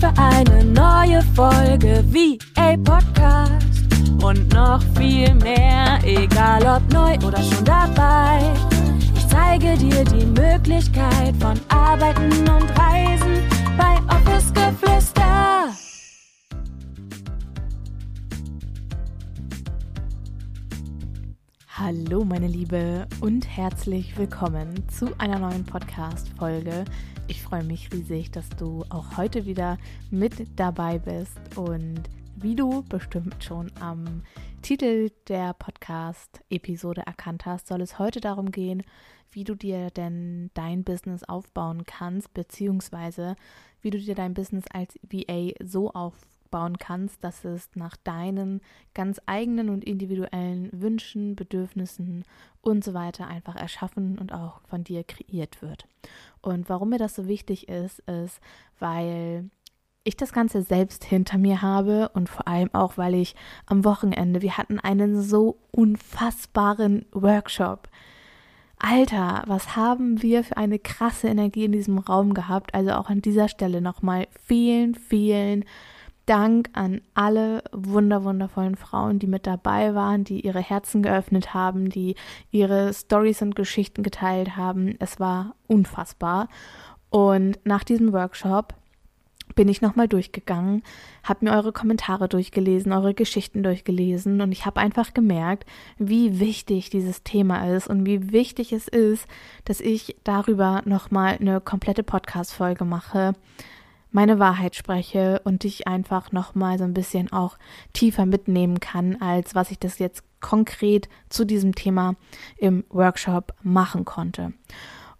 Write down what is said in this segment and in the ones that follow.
für eine neue Folge VA Podcast. Und noch viel mehr, egal ob neu oder schon dabei. Ich zeige dir die Möglichkeit von Arbeiten und Reisen bei Office Geflüster. Hallo meine Liebe und herzlich willkommen zu einer neuen Podcast-Folge. Ich freue mich riesig, dass du auch heute wieder mit dabei bist und wie du bestimmt schon am Titel der Podcast-Episode erkannt hast, soll es heute darum gehen, wie du dir denn dein Business aufbauen kannst, beziehungsweise wie du dir dein Business als VA so aufbauen kannst, dass es nach deinen ganz eigenen und individuellen Wünschen, Bedürfnissen und so weiter einfach erschaffen und auch von dir kreiert wird. Und warum mir das so wichtig ist, ist, weil ich das Ganze selbst hinter mir habe und vor allem auch, weil ich am Wochenende, wir hatten einen so unfassbaren Workshop. Alter, was haben wir für eine krasse Energie in diesem Raum gehabt? Also auch an dieser Stelle nochmal vielen, vielen Dank an alle wunder wundervollen Frauen, die mit dabei waren, die ihre Herzen geöffnet haben, die ihre Stories und Geschichten geteilt haben. Es war unfassbar. Und nach diesem Workshop bin ich nochmal durchgegangen, habe mir eure Kommentare durchgelesen, eure Geschichten durchgelesen und ich habe einfach gemerkt, wie wichtig dieses Thema ist und wie wichtig es ist, dass ich darüber nochmal eine komplette Podcast-Folge mache, meine Wahrheit spreche und dich einfach nochmal so ein bisschen auch tiefer mitnehmen kann, als was ich das jetzt konkret zu diesem Thema im Workshop machen konnte.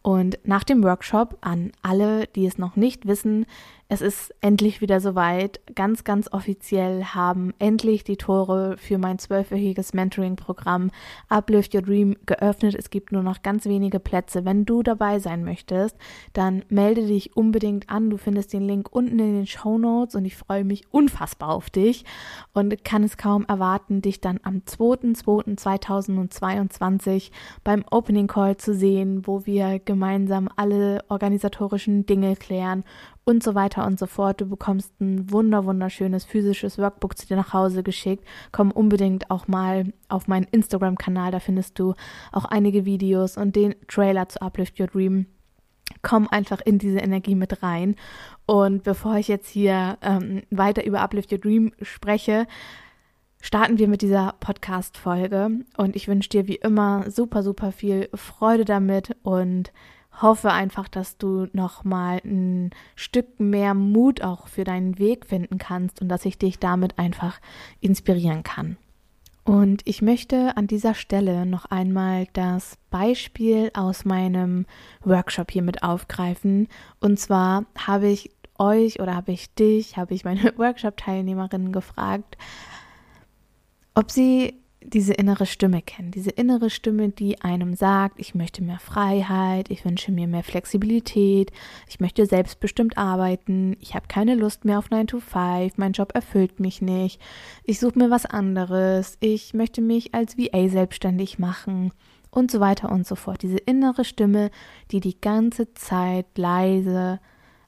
Und nach dem Workshop an alle, die es noch nicht wissen, es ist endlich wieder soweit. Ganz, ganz offiziell haben endlich die Tore für mein zwölfwöchiges Mentoring-Programm Uplift Your Dream geöffnet. Es gibt nur noch ganz wenige Plätze. Wenn du dabei sein möchtest, dann melde dich unbedingt an. Du findest den Link unten in den Show Notes und ich freue mich unfassbar auf dich und kann es kaum erwarten, dich dann am 2.2.2022 beim Opening Call zu sehen, wo wir gemeinsam alle organisatorischen Dinge klären und so weiter und so fort. Du bekommst ein wunder wunderschönes physisches Workbook zu dir nach Hause geschickt. Komm unbedingt auch mal auf meinen Instagram-Kanal, da findest du auch einige Videos und den Trailer zu Uplift Your Dream. Komm einfach in diese Energie mit rein. Und bevor ich jetzt hier ähm, weiter über Uplift Your Dream spreche, starten wir mit dieser Podcast-Folge. Und ich wünsche dir wie immer super, super viel Freude damit und hoffe einfach, dass du noch mal ein Stück mehr Mut auch für deinen Weg finden kannst und dass ich dich damit einfach inspirieren kann. Und ich möchte an dieser Stelle noch einmal das Beispiel aus meinem Workshop hier mit aufgreifen. Und zwar habe ich euch oder habe ich dich, habe ich meine Workshop-Teilnehmerinnen gefragt, ob sie diese innere Stimme kennen, diese innere Stimme, die einem sagt, ich möchte mehr Freiheit, ich wünsche mir mehr Flexibilität, ich möchte selbstbestimmt arbeiten, ich habe keine Lust mehr auf 9 to 5, mein Job erfüllt mich nicht, ich suche mir was anderes, ich möchte mich als VA selbstständig machen und so weiter und so fort. Diese innere Stimme, die die ganze Zeit leise,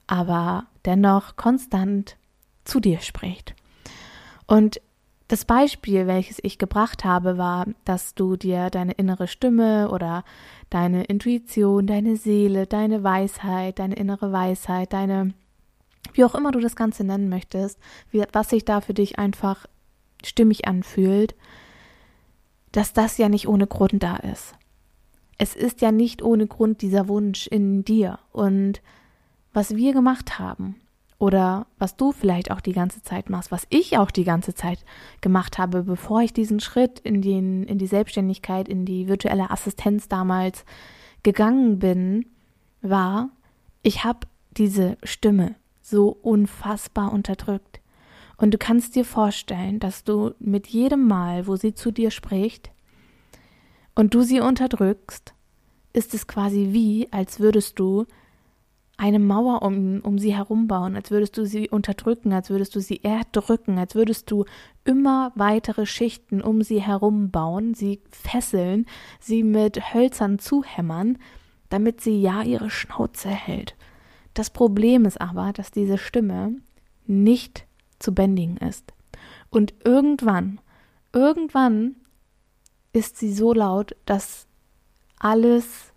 aber dennoch konstant zu dir spricht. Und das Beispiel, welches ich gebracht habe, war, dass du dir deine innere Stimme oder deine Intuition, deine Seele, deine Weisheit, deine innere Weisheit, deine, wie auch immer du das Ganze nennen möchtest, wie, was sich da für dich einfach stimmig anfühlt, dass das ja nicht ohne Grund da ist. Es ist ja nicht ohne Grund dieser Wunsch in dir. Und was wir gemacht haben, oder was du vielleicht auch die ganze Zeit machst, was ich auch die ganze Zeit gemacht habe, bevor ich diesen Schritt in, den, in die Selbstständigkeit, in die virtuelle Assistenz damals gegangen bin, war, ich habe diese Stimme so unfassbar unterdrückt. Und du kannst dir vorstellen, dass du mit jedem Mal, wo sie zu dir spricht und du sie unterdrückst, ist es quasi wie, als würdest du eine Mauer um, um sie herum bauen, als würdest du sie unterdrücken, als würdest du sie erdrücken, als würdest du immer weitere Schichten um sie herum bauen, sie fesseln, sie mit Hölzern zuhämmern, damit sie ja ihre Schnauze hält. Das Problem ist aber, dass diese Stimme nicht zu bändigen ist. Und irgendwann, irgendwann ist sie so laut, dass alles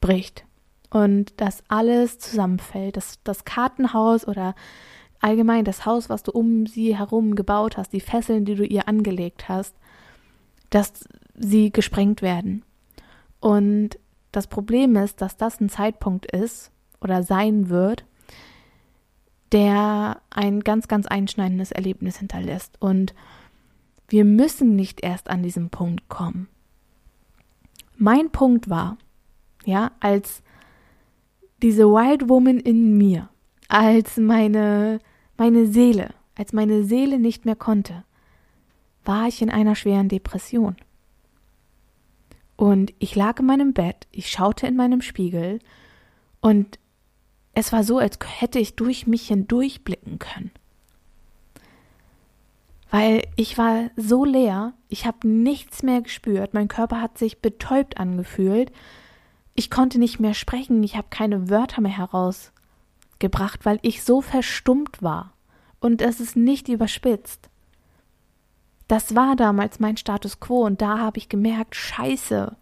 bricht und dass alles zusammenfällt, dass das Kartenhaus oder allgemein das Haus, was du um sie herum gebaut hast, die Fesseln, die du ihr angelegt hast, dass sie gesprengt werden. Und das Problem ist, dass das ein Zeitpunkt ist oder sein wird, der ein ganz, ganz einschneidendes Erlebnis hinterlässt. Und wir müssen nicht erst an diesem Punkt kommen. Mein Punkt war, ja, als diese Wild Woman in mir, als meine, meine Seele, als meine Seele nicht mehr konnte, war ich in einer schweren Depression. Und ich lag in meinem Bett, ich schaute in meinem Spiegel und es war so, als hätte ich durch mich hindurchblicken können. Weil ich war so leer, ich habe nichts mehr gespürt, mein Körper hat sich betäubt angefühlt, ich konnte nicht mehr sprechen, ich habe keine Wörter mehr herausgebracht, weil ich so verstummt war. Und es ist nicht überspitzt. Das war damals mein Status quo und da habe ich gemerkt, scheiße,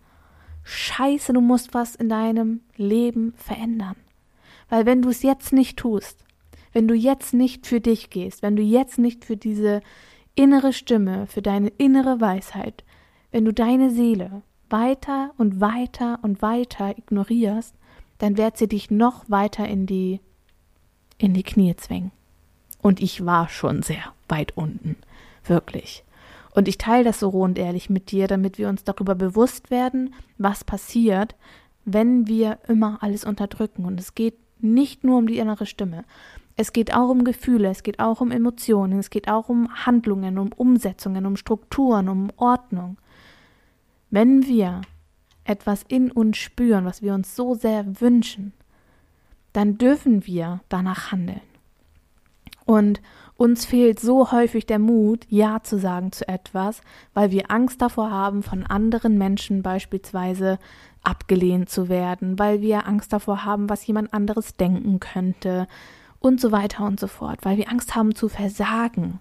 scheiße, du musst was in deinem Leben verändern. Weil wenn du es jetzt nicht tust, wenn du jetzt nicht für dich gehst, wenn du jetzt nicht für diese innere Stimme, für deine innere Weisheit, wenn du deine Seele weiter und weiter und weiter ignorierst, dann wird sie dich noch weiter in die in die Knie zwingen. Und ich war schon sehr weit unten, wirklich. Und ich teile das so roh und ehrlich mit dir, damit wir uns darüber bewusst werden, was passiert, wenn wir immer alles unterdrücken. Und es geht nicht nur um die innere Stimme. Es geht auch um Gefühle, es geht auch um Emotionen, es geht auch um Handlungen, um Umsetzungen, um Strukturen, um Ordnung. Wenn wir etwas in uns spüren, was wir uns so sehr wünschen, dann dürfen wir danach handeln. Und uns fehlt so häufig der Mut, Ja zu sagen zu etwas, weil wir Angst davor haben, von anderen Menschen beispielsweise abgelehnt zu werden, weil wir Angst davor haben, was jemand anderes denken könnte und so weiter und so fort, weil wir Angst haben zu versagen.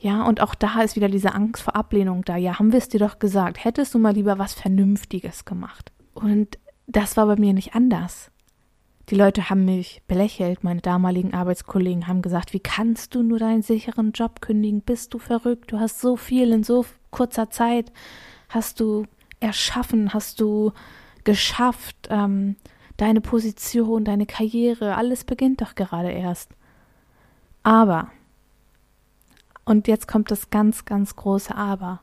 Ja, und auch da ist wieder diese Angst vor Ablehnung da. Ja, haben wir es dir doch gesagt, hättest du mal lieber was Vernünftiges gemacht. Und das war bei mir nicht anders. Die Leute haben mich belächelt, meine damaligen Arbeitskollegen haben gesagt, wie kannst du nur deinen sicheren Job kündigen? Bist du verrückt? Du hast so viel in so kurzer Zeit hast du erschaffen, hast du geschafft, ähm, deine Position, deine Karriere, alles beginnt doch gerade erst. Aber, und jetzt kommt das ganz, ganz große Aber,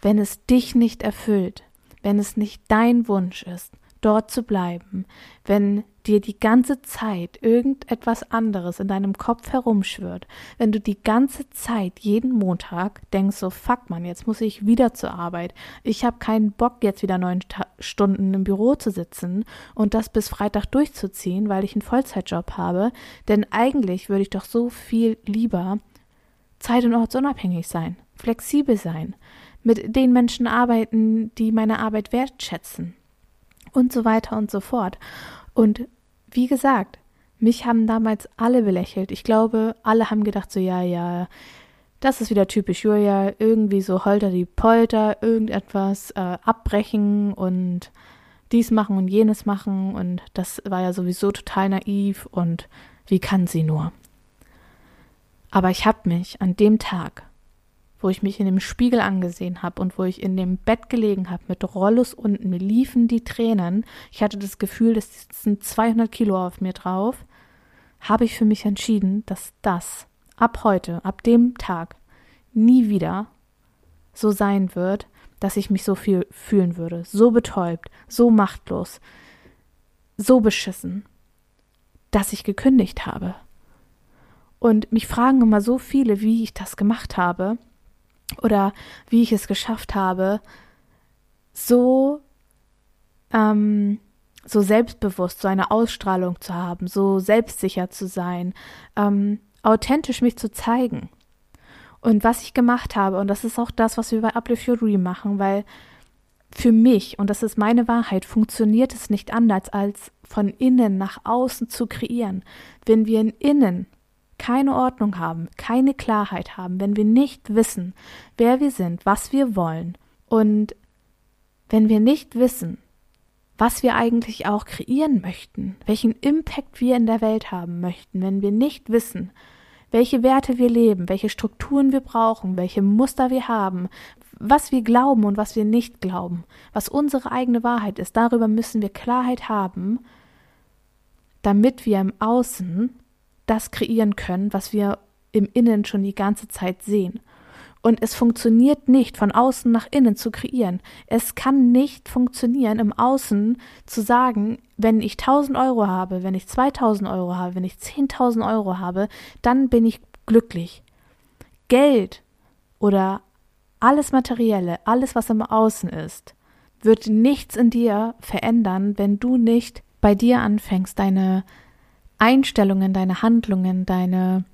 wenn es dich nicht erfüllt, wenn es nicht dein Wunsch ist, dort zu bleiben, wenn dir die ganze Zeit irgendetwas anderes in deinem Kopf herumschwirrt, wenn du die ganze Zeit jeden Montag denkst so fuck man, jetzt muss ich wieder zur Arbeit. Ich habe keinen Bock jetzt wieder neun Stunden im Büro zu sitzen und das bis Freitag durchzuziehen, weil ich einen Vollzeitjob habe, denn eigentlich würde ich doch so viel lieber zeit- und ortsunabhängig sein, flexibel sein, mit den Menschen arbeiten, die meine Arbeit wertschätzen und so weiter und so fort. Und wie gesagt, mich haben damals alle belächelt. Ich glaube, alle haben gedacht, so, ja, ja, das ist wieder typisch Julia, irgendwie so holter die Polter, irgendetwas äh, abbrechen und dies machen und jenes machen und das war ja sowieso total naiv und wie kann sie nur? Aber ich habe mich an dem Tag wo ich mich in dem Spiegel angesehen habe und wo ich in dem Bett gelegen habe mit Rollos unten, liefen die Tränen. Ich hatte das Gefühl, das sind 200 Kilo auf mir drauf. Habe ich für mich entschieden, dass das ab heute, ab dem Tag, nie wieder so sein wird, dass ich mich so viel fühlen würde, so betäubt, so machtlos, so beschissen, dass ich gekündigt habe. Und mich fragen immer so viele, wie ich das gemacht habe oder wie ich es geschafft habe, so, ähm, so selbstbewusst, so eine Ausstrahlung zu haben, so selbstsicher zu sein, ähm, authentisch mich zu zeigen. Und was ich gemacht habe, und das ist auch das, was wir bei Uplift Your Dream machen, weil für mich, und das ist meine Wahrheit, funktioniert es nicht anders, als von innen nach außen zu kreieren. Wenn wir in innen keine Ordnung haben, keine Klarheit haben, wenn wir nicht wissen, wer wir sind, was wir wollen. Und wenn wir nicht wissen, was wir eigentlich auch kreieren möchten, welchen Impact wir in der Welt haben möchten, wenn wir nicht wissen, welche Werte wir leben, welche Strukturen wir brauchen, welche Muster wir haben, was wir glauben und was wir nicht glauben, was unsere eigene Wahrheit ist, darüber müssen wir Klarheit haben, damit wir im Außen das kreieren können, was wir im Innen schon die ganze Zeit sehen. Und es funktioniert nicht, von außen nach innen zu kreieren. Es kann nicht funktionieren, im Außen zu sagen, wenn ich 1000 Euro habe, wenn ich 2000 Euro habe, wenn ich 10.000 Euro habe, dann bin ich glücklich. Geld oder alles Materielle, alles, was im Außen ist, wird nichts in dir verändern, wenn du nicht bei dir anfängst, deine Einstellungen, deine Handlungen, deine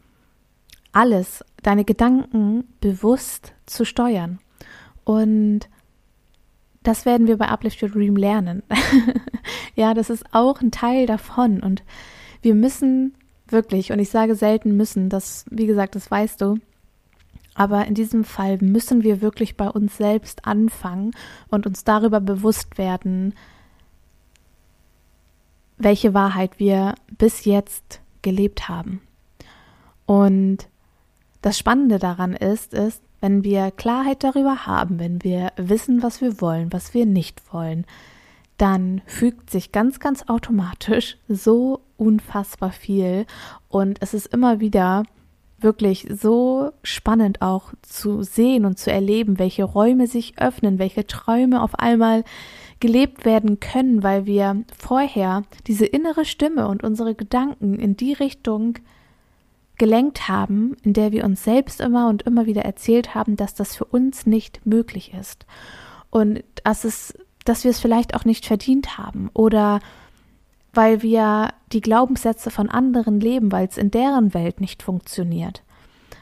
alles, deine Gedanken bewusst zu steuern. Und das werden wir bei Uplift Your Dream lernen. ja, das ist auch ein Teil davon. Und wir müssen wirklich, und ich sage selten müssen, das, wie gesagt, das weißt du, aber in diesem Fall müssen wir wirklich bei uns selbst anfangen und uns darüber bewusst werden, welche Wahrheit wir bis jetzt gelebt haben. Und das Spannende daran ist, ist, wenn wir Klarheit darüber haben, wenn wir wissen, was wir wollen, was wir nicht wollen, dann fügt sich ganz, ganz automatisch so unfassbar viel und es ist immer wieder wirklich so spannend auch zu sehen und zu erleben, welche Räume sich öffnen, welche Träume auf einmal gelebt werden können, weil wir vorher diese innere Stimme und unsere Gedanken in die Richtung gelenkt haben, in der wir uns selbst immer und immer wieder erzählt haben, dass das für uns nicht möglich ist und dass es, dass wir es vielleicht auch nicht verdient haben oder weil wir die Glaubenssätze von anderen leben, weil es in deren Welt nicht funktioniert.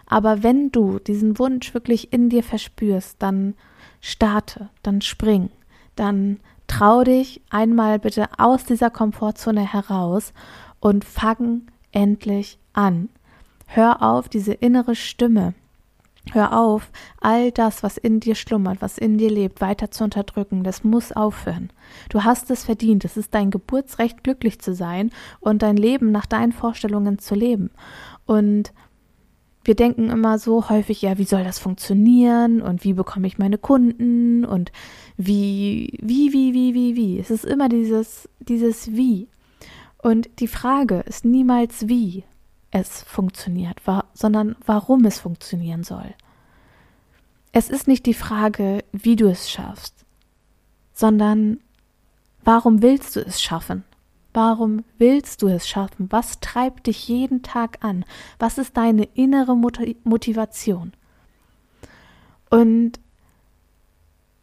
Aber wenn du diesen Wunsch wirklich in dir verspürst, dann starte, dann spring, dann trau dich einmal bitte aus dieser Komfortzone heraus und fang endlich an. Hör auf, diese innere Stimme, Hör auf, all das, was in dir schlummert, was in dir lebt, weiter zu unterdrücken. Das muss aufhören. Du hast es verdient. Es ist dein Geburtsrecht, glücklich zu sein und dein Leben nach deinen Vorstellungen zu leben. Und wir denken immer so häufig, ja, wie soll das funktionieren und wie bekomme ich meine Kunden und wie, wie, wie, wie, wie, wie. Es ist immer dieses, dieses Wie. Und die Frage ist niemals wie, es funktioniert, wa sondern warum es funktionieren soll. Es ist nicht die Frage, wie du es schaffst, sondern warum willst du es schaffen? Warum willst du es schaffen? Was treibt dich jeden Tag an? Was ist deine innere Motivation? Und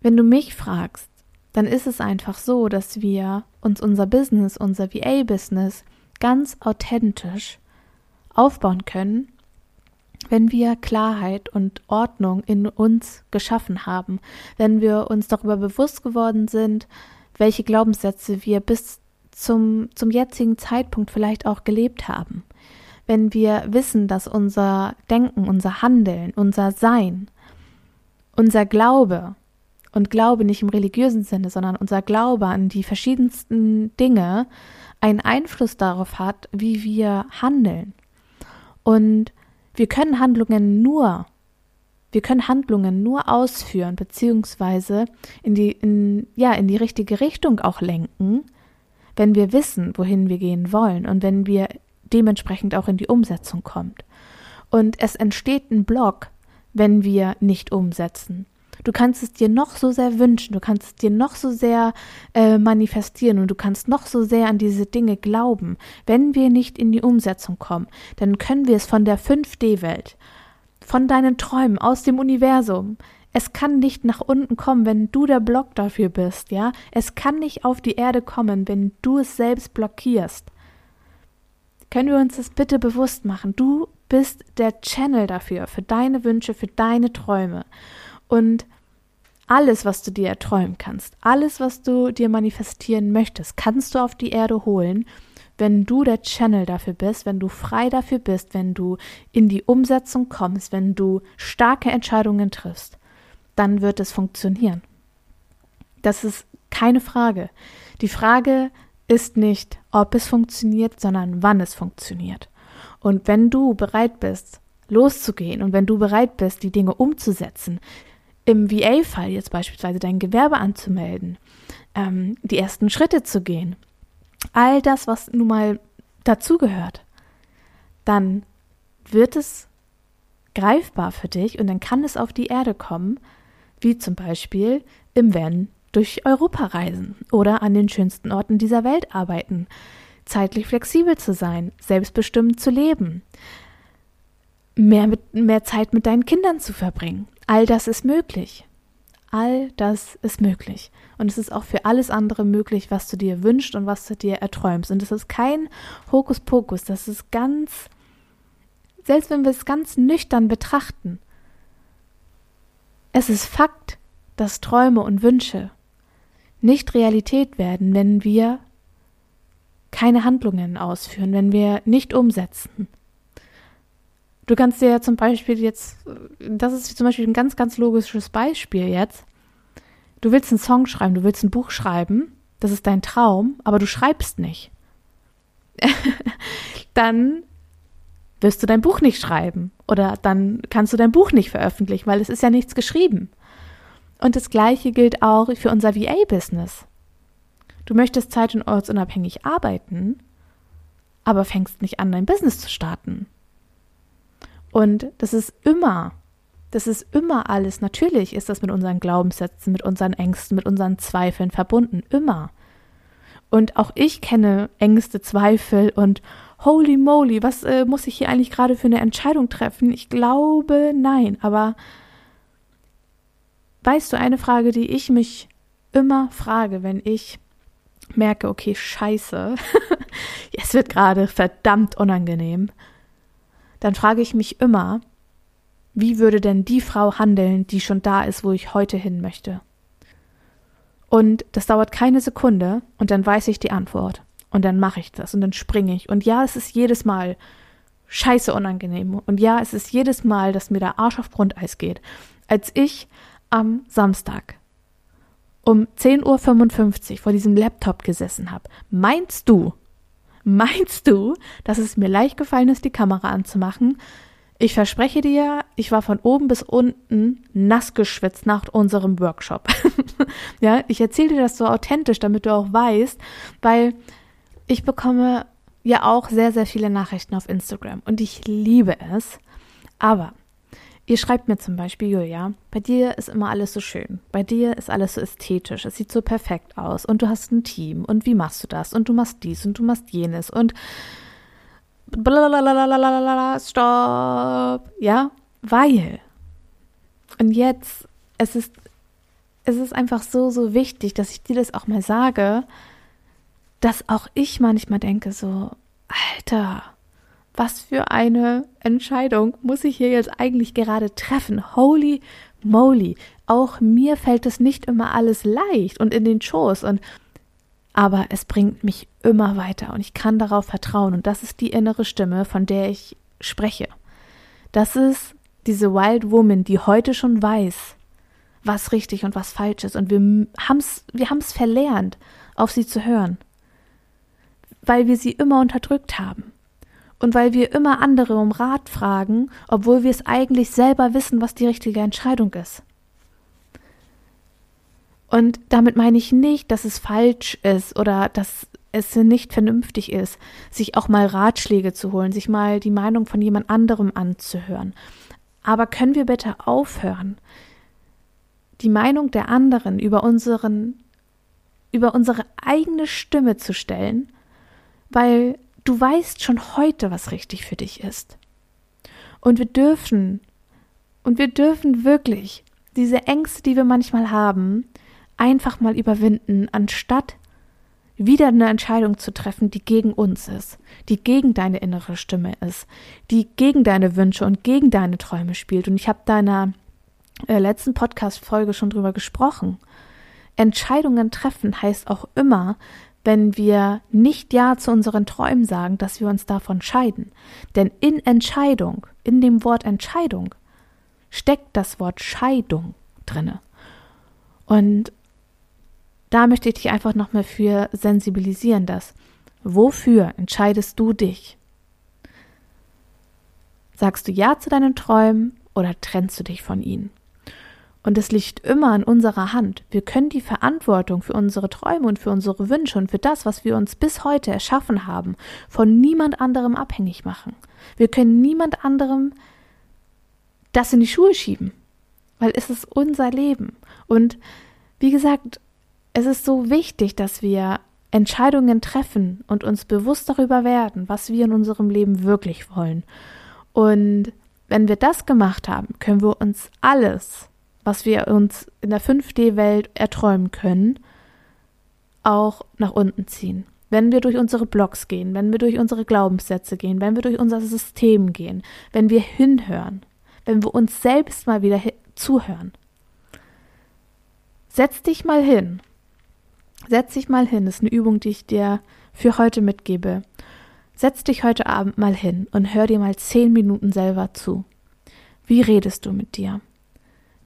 wenn du mich fragst, dann ist es einfach so, dass wir uns unser Business, unser VA-Business ganz authentisch aufbauen können, wenn wir Klarheit und Ordnung in uns geschaffen haben, wenn wir uns darüber bewusst geworden sind, welche Glaubenssätze wir bis zum, zum jetzigen Zeitpunkt vielleicht auch gelebt haben, wenn wir wissen, dass unser Denken, unser Handeln, unser Sein, unser Glaube, und Glaube nicht im religiösen Sinne, sondern unser Glaube an die verschiedensten Dinge einen Einfluss darauf hat, wie wir handeln, und wir können Handlungen nur, wir können Handlungen nur ausführen, beziehungsweise in die, in, ja, in die richtige Richtung auch lenken, wenn wir wissen, wohin wir gehen wollen und wenn wir dementsprechend auch in die Umsetzung kommt. Und es entsteht ein Block, wenn wir nicht umsetzen. Du kannst es dir noch so sehr wünschen, du kannst es dir noch so sehr äh, manifestieren und du kannst noch so sehr an diese Dinge glauben. Wenn wir nicht in die Umsetzung kommen, dann können wir es von der 5D-Welt, von deinen Träumen, aus dem Universum, es kann nicht nach unten kommen, wenn du der Block dafür bist, ja? Es kann nicht auf die Erde kommen, wenn du es selbst blockierst. Können wir uns das bitte bewusst machen? Du bist der Channel dafür, für deine Wünsche, für deine Träume. Und alles, was du dir erträumen kannst, alles, was du dir manifestieren möchtest, kannst du auf die Erde holen, wenn du der Channel dafür bist, wenn du frei dafür bist, wenn du in die Umsetzung kommst, wenn du starke Entscheidungen triffst, dann wird es funktionieren. Das ist keine Frage. Die Frage ist nicht, ob es funktioniert, sondern wann es funktioniert. Und wenn du bereit bist, loszugehen und wenn du bereit bist, die Dinge umzusetzen, im VA-Fall jetzt beispielsweise dein Gewerbe anzumelden, ähm, die ersten Schritte zu gehen, all das, was nun mal dazugehört, dann wird es greifbar für dich und dann kann es auf die Erde kommen, wie zum Beispiel im Van durch Europa reisen oder an den schönsten Orten dieser Welt arbeiten, zeitlich flexibel zu sein, selbstbestimmt zu leben, mehr, mit, mehr Zeit mit deinen Kindern zu verbringen. All das ist möglich. All das ist möglich. Und es ist auch für alles andere möglich, was du dir wünschst und was du dir erträumst. Und es ist kein Hokuspokus, das ist ganz, selbst wenn wir es ganz nüchtern betrachten, es ist Fakt, dass Träume und Wünsche nicht Realität werden, wenn wir keine Handlungen ausführen, wenn wir nicht umsetzen. Du kannst dir ja zum Beispiel jetzt, das ist zum Beispiel ein ganz, ganz logisches Beispiel jetzt. Du willst einen Song schreiben, du willst ein Buch schreiben, das ist dein Traum, aber du schreibst nicht. dann wirst du dein Buch nicht schreiben oder dann kannst du dein Buch nicht veröffentlichen, weil es ist ja nichts geschrieben. Und das Gleiche gilt auch für unser VA-Business. Du möchtest zeit- und ortsunabhängig arbeiten, aber fängst nicht an, dein Business zu starten. Und das ist immer, das ist immer alles. Natürlich ist das mit unseren Glaubenssätzen, mit unseren Ängsten, mit unseren Zweifeln verbunden. Immer. Und auch ich kenne Ängste, Zweifel und holy moly, was äh, muss ich hier eigentlich gerade für eine Entscheidung treffen? Ich glaube, nein. Aber weißt du, eine Frage, die ich mich immer frage, wenn ich merke, okay, scheiße, es wird gerade verdammt unangenehm, dann frage ich mich immer, wie würde denn die Frau handeln, die schon da ist, wo ich heute hin möchte? Und das dauert keine Sekunde und dann weiß ich die Antwort. Und dann mache ich das und dann springe ich. Und ja, es ist jedes Mal scheiße unangenehm. Und ja, es ist jedes Mal, dass mir der Arsch auf Grundeis geht. Als ich am Samstag um 10.55 Uhr vor diesem Laptop gesessen habe, meinst du, meinst du, dass es mir leicht gefallen ist, die Kamera anzumachen? Ich verspreche dir, ich war von oben bis unten nass geschwitzt nach unserem Workshop. ja, ich erzähle dir das so authentisch, damit du auch weißt, weil ich bekomme ja auch sehr, sehr viele Nachrichten auf Instagram und ich liebe es. Aber Ihr schreibt mir zum Beispiel, Julia, bei dir ist immer alles so schön. Bei dir ist alles so ästhetisch. Es sieht so perfekt aus. Und du hast ein Team. Und wie machst du das? Und du machst dies und du machst jenes. Und blablabla, stopp. Ja, weil. Und jetzt, es ist, es ist einfach so, so wichtig, dass ich dir das auch mal sage, dass auch ich manchmal denke so, Alter, was für eine Entscheidung muss ich hier jetzt eigentlich gerade treffen? Holy moly. Auch mir fällt es nicht immer alles leicht und in den Schoß und aber es bringt mich immer weiter und ich kann darauf vertrauen und das ist die innere Stimme, von der ich spreche. Das ist diese Wild Woman, die heute schon weiß, was richtig und was falsch ist und wir haben's wir haben's verlernt, auf sie zu hören, weil wir sie immer unterdrückt haben und weil wir immer andere um Rat fragen, obwohl wir es eigentlich selber wissen, was die richtige Entscheidung ist. Und damit meine ich nicht, dass es falsch ist oder dass es nicht vernünftig ist, sich auch mal Ratschläge zu holen, sich mal die Meinung von jemand anderem anzuhören. Aber können wir bitte aufhören, die Meinung der anderen über unseren über unsere eigene Stimme zu stellen, weil Du weißt schon heute, was richtig für dich ist. Und wir dürfen, und wir dürfen wirklich diese Ängste, die wir manchmal haben, einfach mal überwinden, anstatt wieder eine Entscheidung zu treffen, die gegen uns ist, die gegen deine innere Stimme ist, die gegen deine Wünsche und gegen deine Träume spielt. Und ich habe deiner äh, letzten Podcast-Folge schon drüber gesprochen. Entscheidungen treffen heißt auch immer, wenn wir nicht Ja zu unseren Träumen sagen, dass wir uns davon scheiden. Denn in Entscheidung, in dem Wort Entscheidung, steckt das Wort Scheidung drinne. Und da möchte ich dich einfach nochmal für sensibilisieren, dass wofür entscheidest du dich? Sagst du Ja zu deinen Träumen oder trennst du dich von ihnen? Und es liegt immer in unserer Hand. Wir können die Verantwortung für unsere Träume und für unsere Wünsche und für das, was wir uns bis heute erschaffen haben, von niemand anderem abhängig machen. Wir können niemand anderem das in die Schuhe schieben, weil es ist unser Leben. Und wie gesagt, es ist so wichtig, dass wir Entscheidungen treffen und uns bewusst darüber werden, was wir in unserem Leben wirklich wollen. Und wenn wir das gemacht haben, können wir uns alles was wir uns in der 5D-Welt erträumen können, auch nach unten ziehen. Wenn wir durch unsere Blogs gehen, wenn wir durch unsere Glaubenssätze gehen, wenn wir durch unser System gehen, wenn wir hinhören, wenn wir uns selbst mal wieder zuhören. Setz dich mal hin. Setz dich mal hin. Das ist eine Übung, die ich dir für heute mitgebe. Setz dich heute Abend mal hin und hör dir mal zehn Minuten selber zu. Wie redest du mit dir?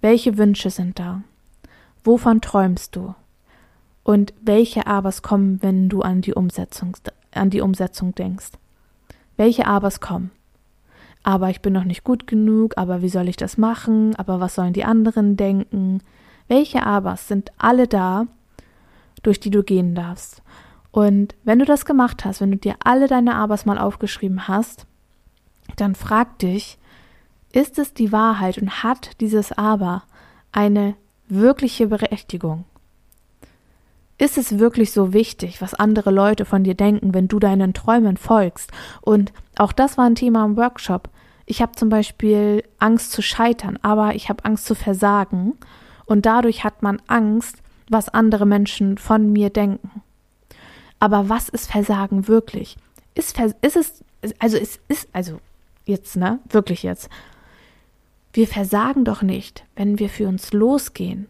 Welche Wünsche sind da? Wovon träumst du? Und welche Abers kommen, wenn du an die Umsetzung, an die Umsetzung denkst? Welche Abers kommen? Aber ich bin noch nicht gut genug, aber wie soll ich das machen? Aber was sollen die anderen denken? Welche Abers sind alle da, durch die du gehen darfst? Und wenn du das gemacht hast, wenn du dir alle deine Abers mal aufgeschrieben hast, dann frag dich, ist es die Wahrheit und hat dieses Aber eine wirkliche Berechtigung? Ist es wirklich so wichtig, was andere Leute von dir denken, wenn du deinen Träumen folgst? Und auch das war ein Thema im Workshop. Ich habe zum Beispiel Angst zu scheitern, aber ich habe Angst zu versagen. Und dadurch hat man Angst, was andere Menschen von mir denken. Aber was ist Versagen wirklich? Ist, ist es, also es ist, also jetzt, ne, wirklich jetzt. Wir versagen doch nicht, wenn wir für uns losgehen.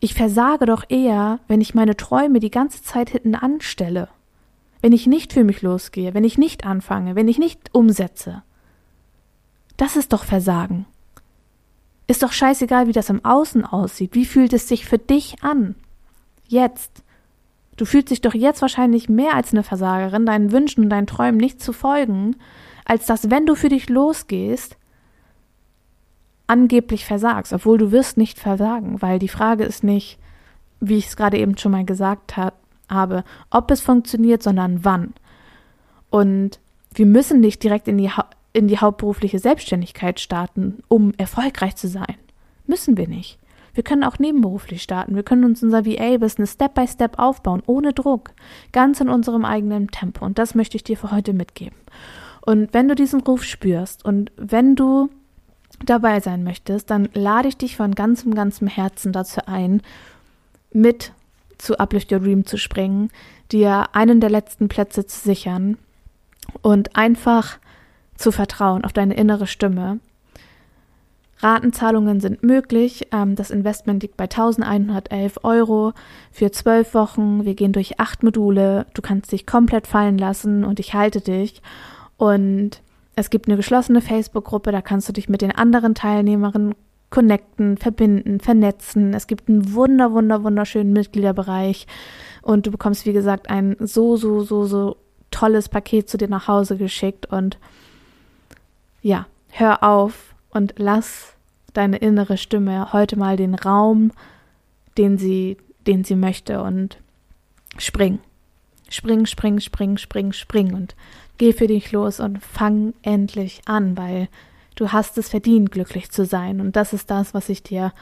Ich versage doch eher, wenn ich meine Träume die ganze Zeit hinten anstelle. Wenn ich nicht für mich losgehe, wenn ich nicht anfange, wenn ich nicht umsetze. Das ist doch Versagen. Ist doch scheißegal, wie das im Außen aussieht. Wie fühlt es sich für dich an? Jetzt. Du fühlst dich doch jetzt wahrscheinlich mehr als eine Versagerin, deinen Wünschen und deinen Träumen nicht zu folgen, als dass, wenn du für dich losgehst, angeblich versagst, obwohl du wirst nicht versagen, weil die Frage ist nicht, wie ich es gerade eben schon mal gesagt hat, habe, ob es funktioniert, sondern wann. Und wir müssen nicht direkt in die, in die hauptberufliche Selbstständigkeit starten, um erfolgreich zu sein. Müssen wir nicht. Wir können auch nebenberuflich starten. Wir können uns unser VA-Business Step by Step aufbauen, ohne Druck, ganz in unserem eigenen Tempo. Und das möchte ich dir für heute mitgeben. Und wenn du diesen Ruf spürst und wenn du dabei sein möchtest, dann lade ich dich von ganzem, ganzem Herzen dazu ein, mit zu Uplift Your Dream zu springen, dir einen der letzten Plätze zu sichern und einfach zu vertrauen auf deine innere Stimme. Ratenzahlungen sind möglich. Ähm, das Investment liegt bei 1111 Euro für zwölf Wochen. Wir gehen durch acht Module. Du kannst dich komplett fallen lassen und ich halte dich. Und es gibt eine geschlossene Facebook-Gruppe, da kannst du dich mit den anderen Teilnehmerinnen connecten, verbinden, vernetzen. Es gibt einen wunder, wunder, wunderschönen Mitgliederbereich und du bekommst, wie gesagt, ein so, so, so, so tolles Paket zu dir nach Hause geschickt und ja, hör auf und lass deine innere Stimme heute mal den Raum, den sie, den sie möchte und spring. Spring, spring, spring, spring, spring und Geh für dich los und fang endlich an, weil du hast es verdient, glücklich zu sein. Und das ist das, was ich dir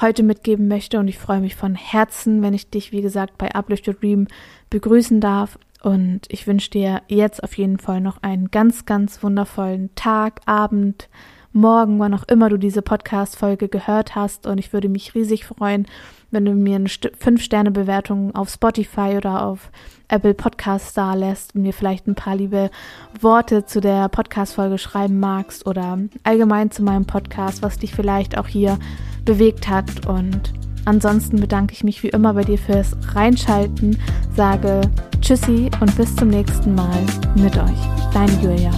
heute mitgeben möchte. Und ich freue mich von Herzen, wenn ich dich, wie gesagt, bei Uplift Your Dream begrüßen darf. Und ich wünsche dir jetzt auf jeden Fall noch einen ganz, ganz wundervollen Tag, Abend, Morgen, wann auch immer du diese Podcast-Folge gehört hast. Und ich würde mich riesig freuen, wenn du mir eine 5-Sterne-Bewertung auf Spotify oder auf Apple Podcasts da lässt und mir vielleicht ein paar liebe Worte zu der Podcast-Folge schreiben magst oder allgemein zu meinem Podcast, was dich vielleicht auch hier bewegt hat. Und ansonsten bedanke ich mich wie immer bei dir fürs Reinschalten, sage Tschüssi und bis zum nächsten Mal mit euch. Deine Julia.